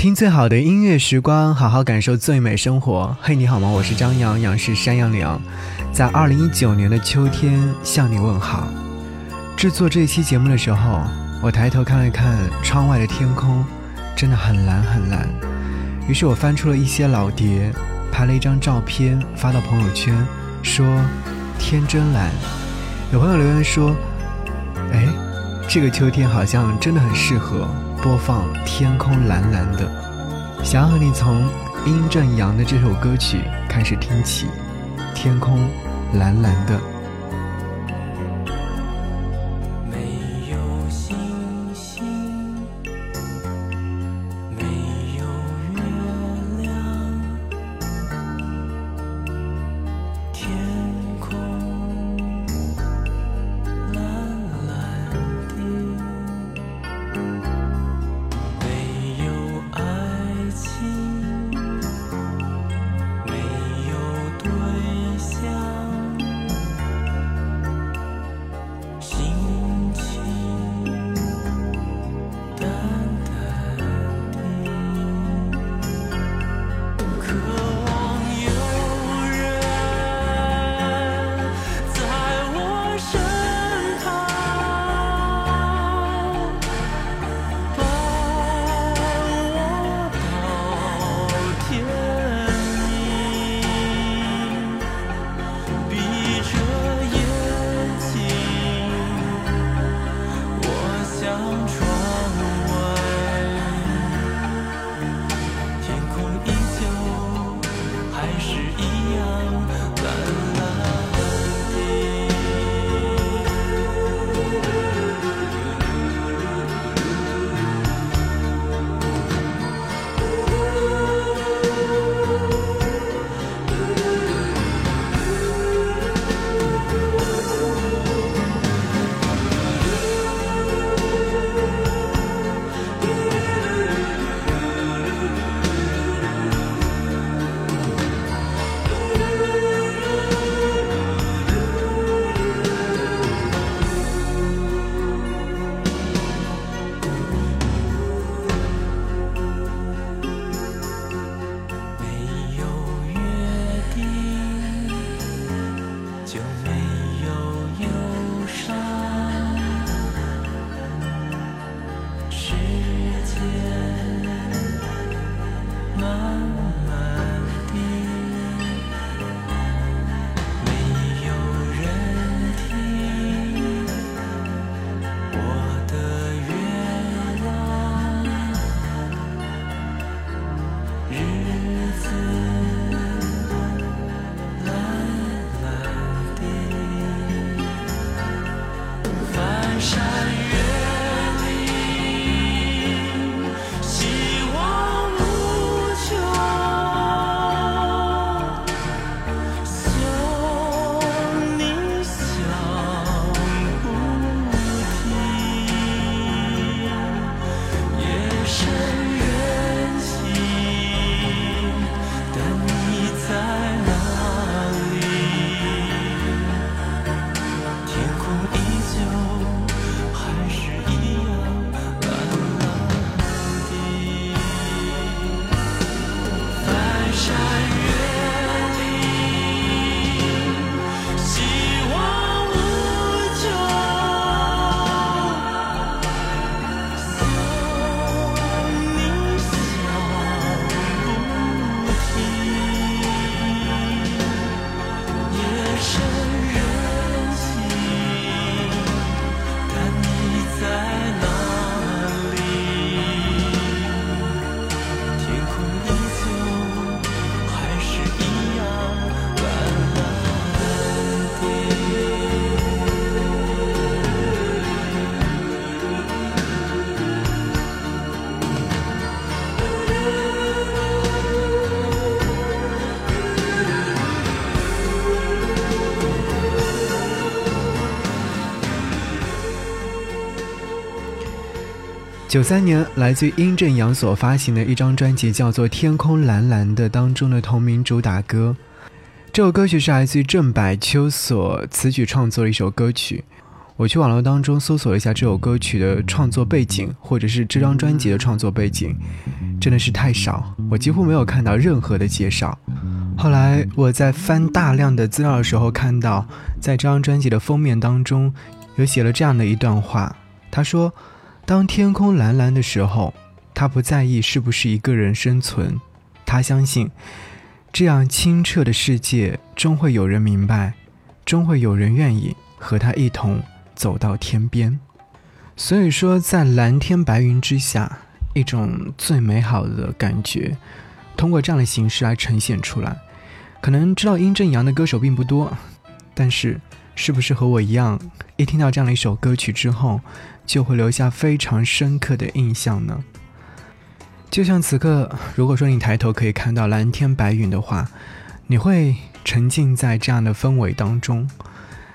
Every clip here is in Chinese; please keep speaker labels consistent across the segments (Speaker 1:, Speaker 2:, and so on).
Speaker 1: 听最好的音乐时光，好好感受最美生活。嘿，你好吗？我是张扬，杨是山羊羊，在二零一九年的秋天向你问好。制作这期节目的时候，我抬头看了看窗外的天空，真的很蓝很蓝。于是我翻出了一些老碟，拍了一张照片发到朋友圈，说天真蓝。有朋友留言说，哎，这个秋天好像真的很适合。播放天空蓝蓝的，想要和你从殷正阳的这首歌曲开始听起，天空蓝蓝的。九三年，来自殷正阳所发行的一张专辑叫做《天空蓝蓝的》当中的同名主打歌，这首歌曲是来自于郑百秋所词曲创作的一首歌曲。
Speaker 2: 我去网络当中搜索了一下这首歌曲的创作背景，或者是这张专辑的创作背景，真的是太少，我几乎没有看到任何的介绍。后来我在翻大量的资料的时候，看到在这张专辑的封面当中有写了这样的一段话，他说：“当天空蓝蓝的时候，他不在意是不是一个人生存，他相信这样清澈的世界，终会有人明白，终会有人愿意和他一同。”走到天边，所以说，在蓝天白云之下，一种最美好的感觉，通过这样的形式来呈现出来。可能知道殷正阳的歌手并不多，但是，是不是和我一样，一听到这样的一首歌曲之后，就会留下非常深刻的印象呢？就像此刻，如果说你抬头可以看到蓝天白云的话，你会沉浸在这样的氛围当中。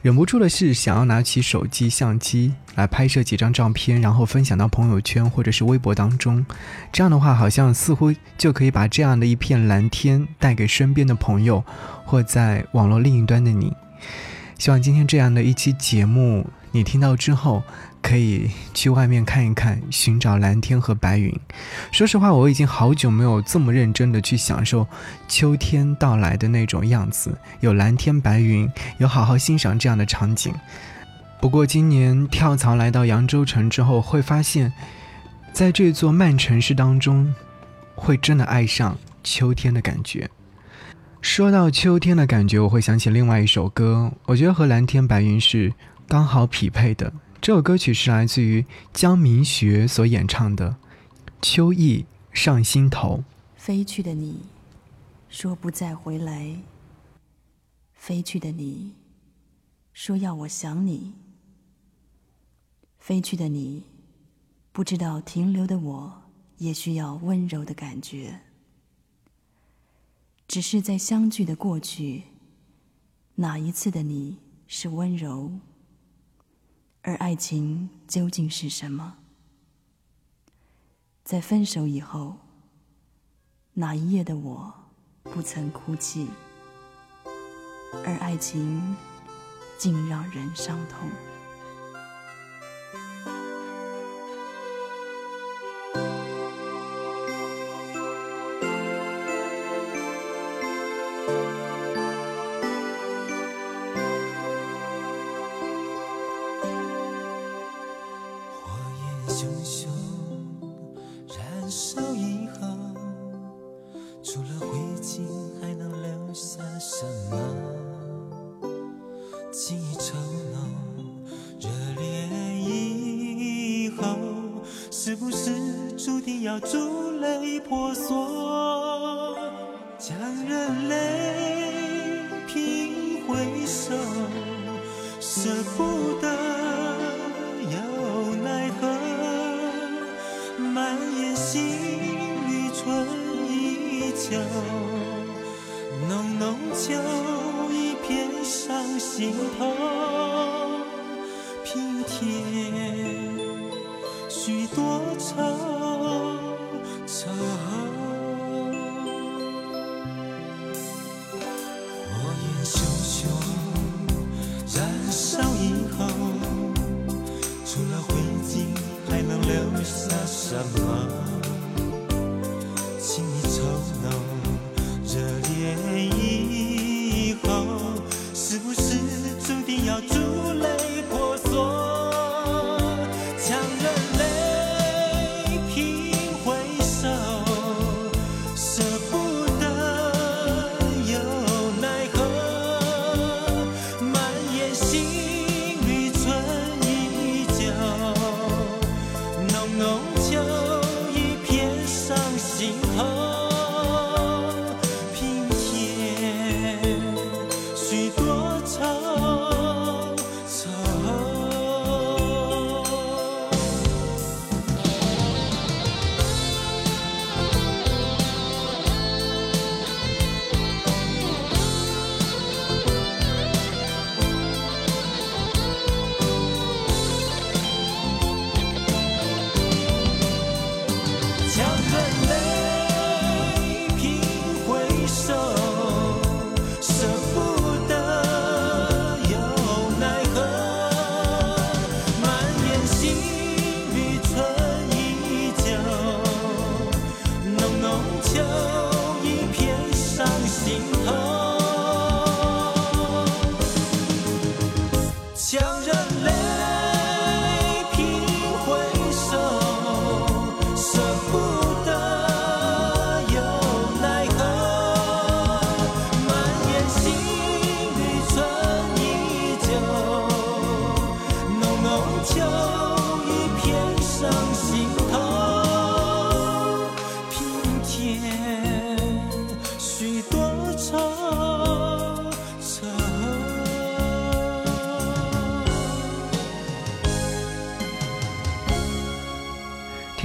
Speaker 2: 忍不住的是想要拿起手机相机来拍摄几张照片，然后分享到朋友圈或者是微博当中。这样的话，好像似乎就可以把这样的一片蓝天带给身边的朋友，或在网络另一端的你。希望今天这样的一期节目，你听到之后。可以去外面看一看，寻找蓝天和白云。说实话，我已经好久没有这么认真的去享受秋天到来的那种样子，有蓝天白云，有好好欣赏这样的场景。不过今年跳槽来到扬州城之后，会发现，在这座慢城市当中，会真的爱上秋天的感觉。说到秋天的感觉，我会想起另外一首歌，我觉得和蓝天白云是刚好匹配的。这首歌曲是来自于江明学所演唱的《秋意上心头》。
Speaker 3: 飞去的你，说不再回来。飞去的你，说要我想你。飞去的你，不知道停留的我也需要温柔的感觉。只是在相聚的过去，哪一次的你是温柔？而爱情究竟是什么？在分手以后，哪一夜的我不曾哭泣？而爱情竟让人伤痛。
Speaker 1: 的又奈何，满眼心里春依旧，浓浓秋意偏上心头，平添许多愁。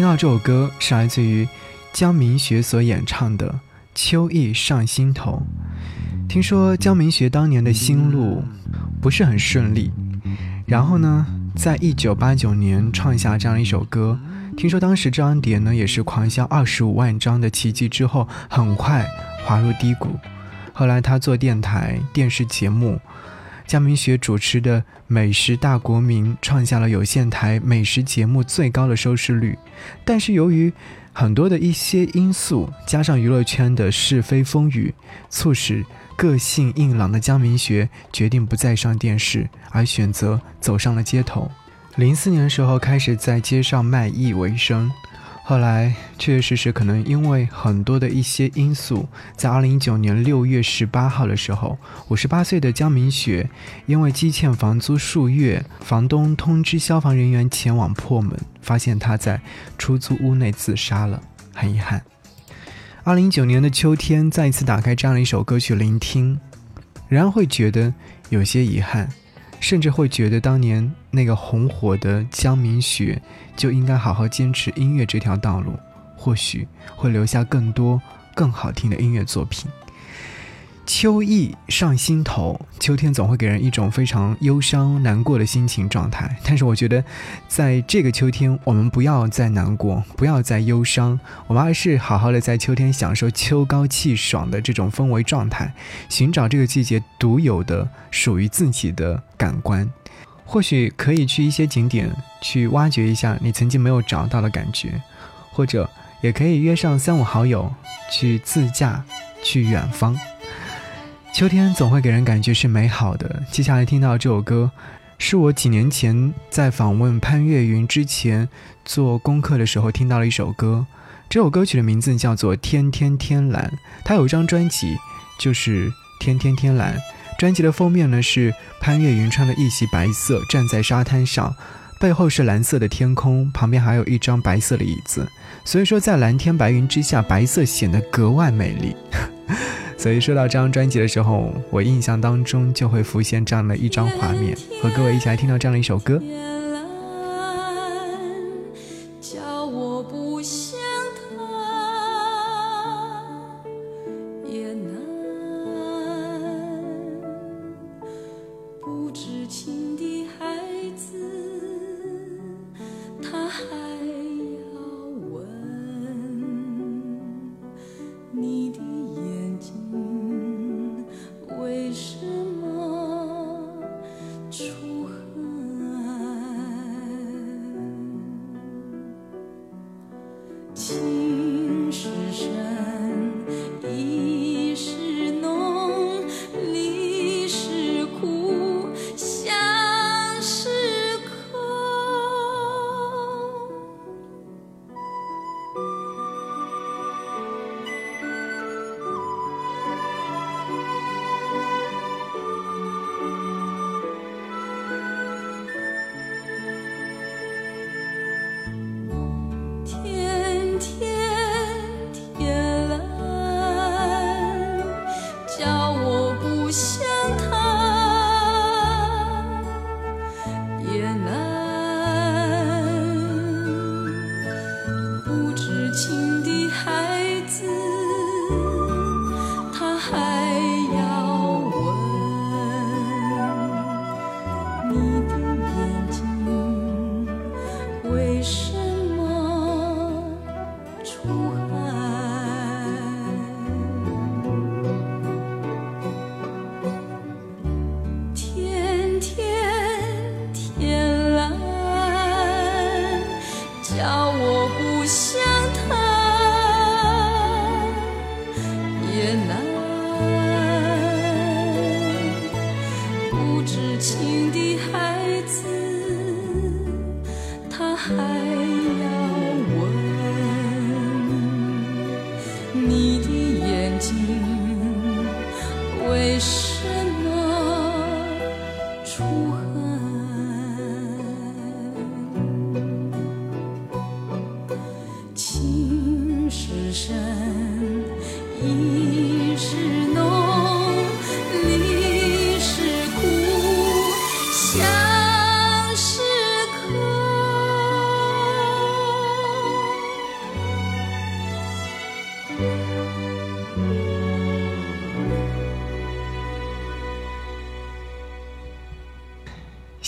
Speaker 2: 听到这首歌是来自于江明学所演唱的《秋意上心头》。听说江明学当年的心路不是很顺利，然后呢，在一九八九年创下这样一首歌。听说当时这张碟呢也是狂销二十五万张的奇迹，之后很快滑入低谷。后来他做电台、电视节目。江明学主持的《美食大国民》创下了有线台美食节目最高的收视率，但是由于很多的一些因素，加上娱乐圈的是非风雨，促使个性硬朗的江明学决定不再上电视，而选择走上了街头。零四年的时候，开始在街上卖艺为生。后来，确确实实可能因为很多的一些因素，在二零一九年六月十八号的时候，五十八岁的江明雪因为积欠房租数月，房东通知消防人员前往破门，发现她在出租屋内自杀了。很遗憾，二零一九年的秋天，再一次打开这样的一首歌曲聆听，仍然会觉得有些遗憾。甚至会觉得当年那个红火的江明雪就应该好好坚持音乐这条道路，或许会留下更多更好听的音乐作品。秋意上心头，秋天总会给人一种非常忧伤、难过的心情状态。但是我觉得，在这个秋天，我们不要再难过，不要再忧伤，我们还是好好的在秋天享受秋高气爽的这种氛围状态，寻找这个季节独有的属于自己的感官。或许可以去一些景点去挖掘一下你曾经没有找到的感觉，或者也可以约上三五好友去自驾去远方。秋天总会给人感觉是美好的。接下来听到这首歌，是我几年前在访问潘越云之前做功课的时候听到了一首歌。这首歌曲的名字叫做《天天天蓝》，它有一张专辑就是《天天天蓝》。专辑的封面呢是潘越云穿了一袭白色站在沙滩上，背后是蓝色的天空，旁边还有一张白色的椅子。所以说在蓝天白云之下，白色显得格外美丽。所以说到这张专辑的时候，我印象当中就会浮现这样的一张画面，和各位一起来听到这样的一首歌。
Speaker 1: 深，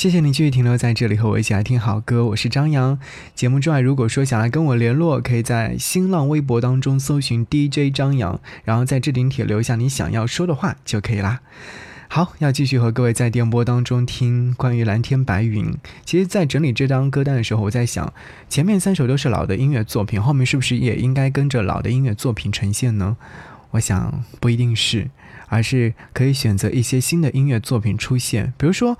Speaker 2: 谢谢你继续停留在这里和我一起来听好歌，我是张扬。节目之外，如果说想来跟我联络，可以在新浪微博当中搜寻 DJ 张扬，然后在置顶帖留下你想要说的话就可以啦。好，要继续和各位在电波当中听关于蓝天白云。其实，在整理这张歌单的时候，我在想，前面三首都是老的音乐作品，后面是不是也应该跟着老的音乐作品呈现呢？我想不一定是，而是可以选择一些新的音乐作品出现，比如说。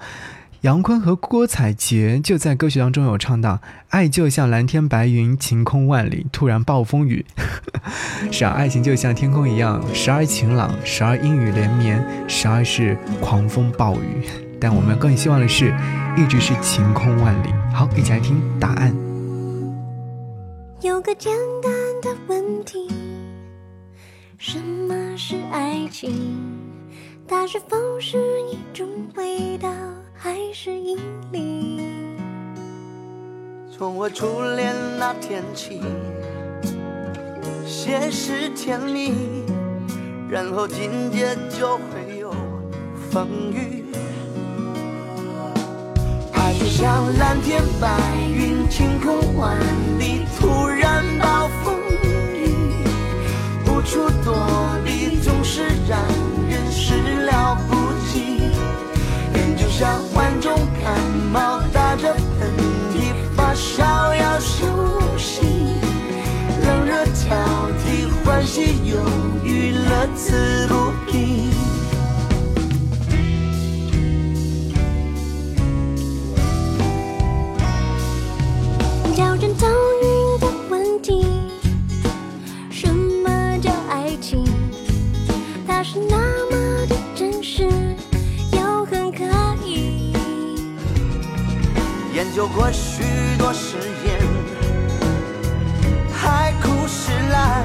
Speaker 2: 杨坤和郭采洁就在歌曲当中有唱到：“爱就像蓝天白云，晴空万里，突然暴风雨。” 是啊，爱情就像天空一样，时而晴朗，时而阴雨连绵，时而是狂风暴雨。但我们更希望的是，一直是晴空万里。好，一起来听答案。
Speaker 4: 有个简单的问题：什么是爱情？它是否是一种味道？还是引力。
Speaker 5: 从我初恋那天起，先是甜蜜，然后紧接就会有风雨。爱就像蓝天白云，晴空万里，突然像患重感冒，打着喷嚏，发烧要休息，冷热交替，欢喜忧郁，乐此不有过许多誓言，海枯石烂，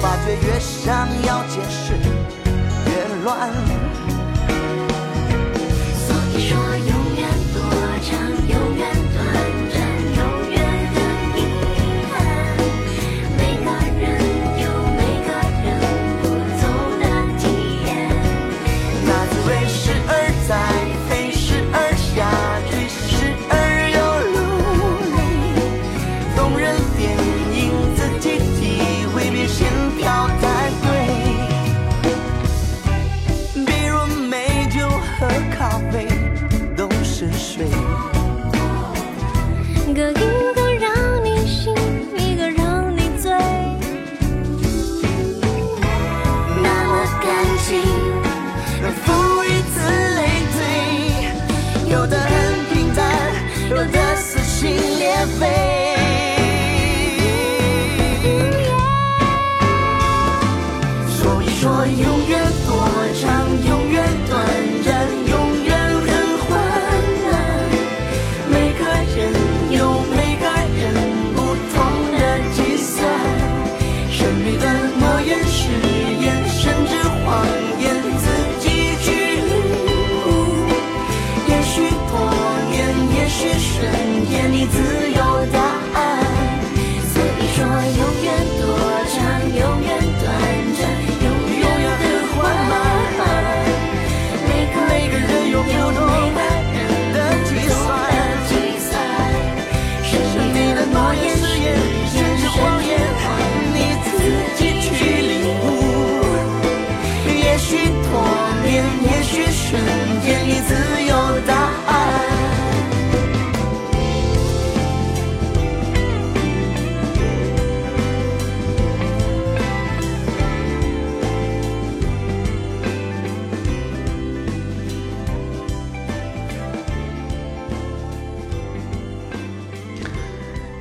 Speaker 5: 发觉越想要解释越乱。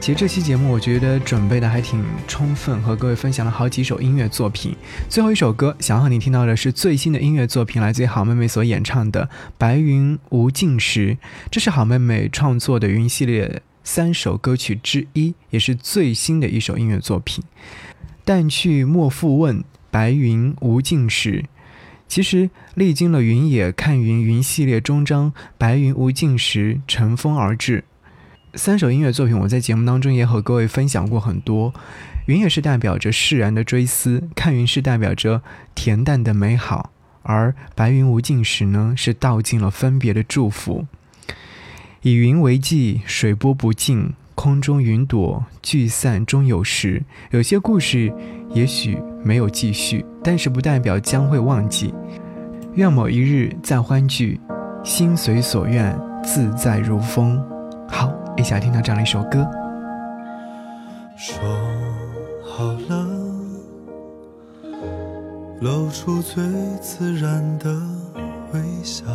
Speaker 2: 其实这期节目我觉得准备的还挺充分，和各位分享了好几首音乐作品。最后一首歌，想和你听到的是最新的音乐作品，来自于好妹妹所演唱的《白云无尽时》，这是好妹妹创作的云系列三首歌曲之一，也是最新的一首音乐作品。淡去莫复问，白云无尽时。其实历经了云野看云云系列终章，白云无尽时乘风而至。三首音乐作品，我在节目当中也和各位分享过很多。云也是代表着释然的追思，看云是代表着恬淡的美好，而白云无尽时呢，是道尽了分别的祝福。以云为寄，水波不尽，空中云朵聚散终有时。有些故事也许没有继续，但是不代表将会忘记。愿某一日再欢聚，心随所愿，自在如风。好。一起来听到这样的一首歌。
Speaker 6: 说好了，露出最自然的微笑。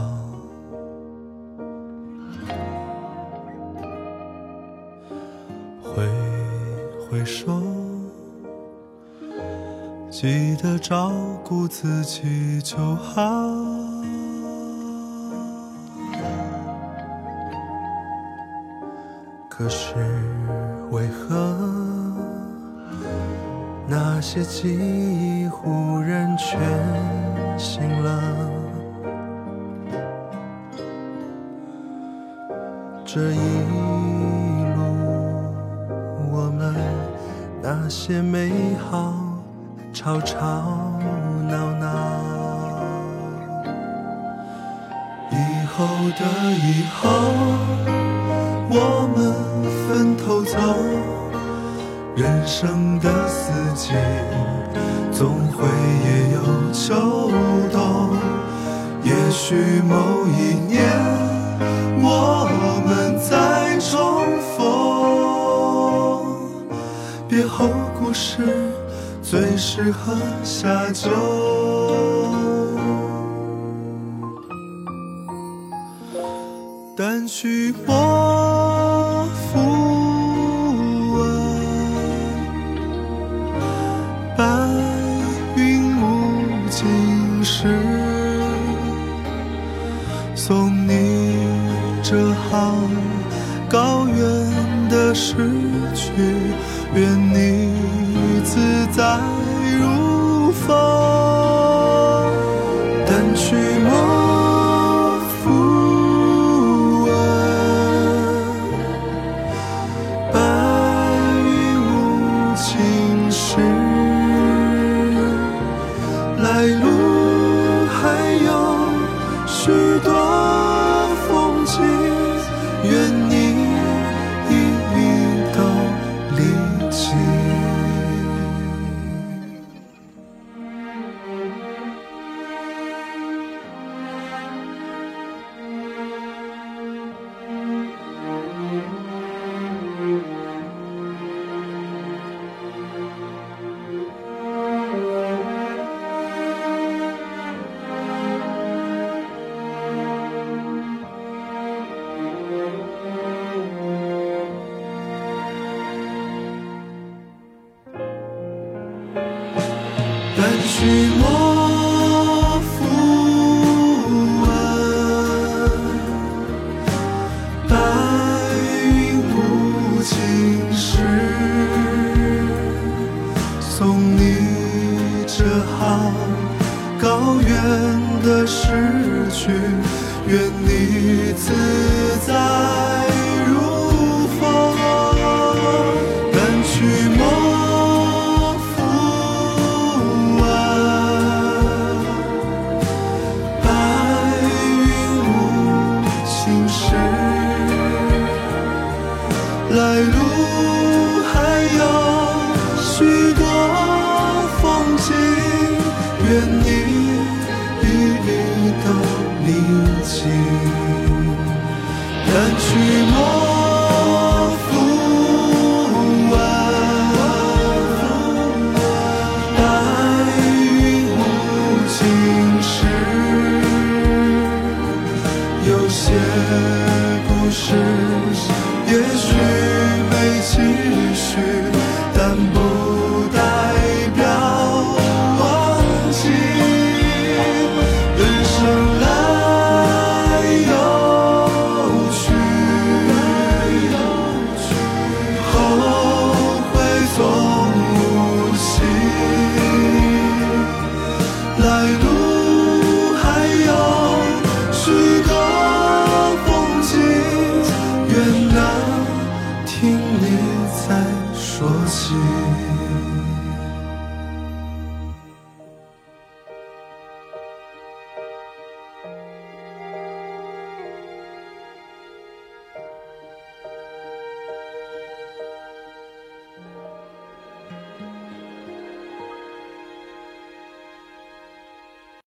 Speaker 6: 挥挥手，记得照顾自己就好。可是为何那些记忆忽然全醒了？这一路我们那些美好吵吵闹闹，以后的以后。我们分头走，人生的四季总会也有秋冬。也许某一年我们再重逢，别后故事最适合下酒。淡去送你这行。高远的诗句，愿你自在如风。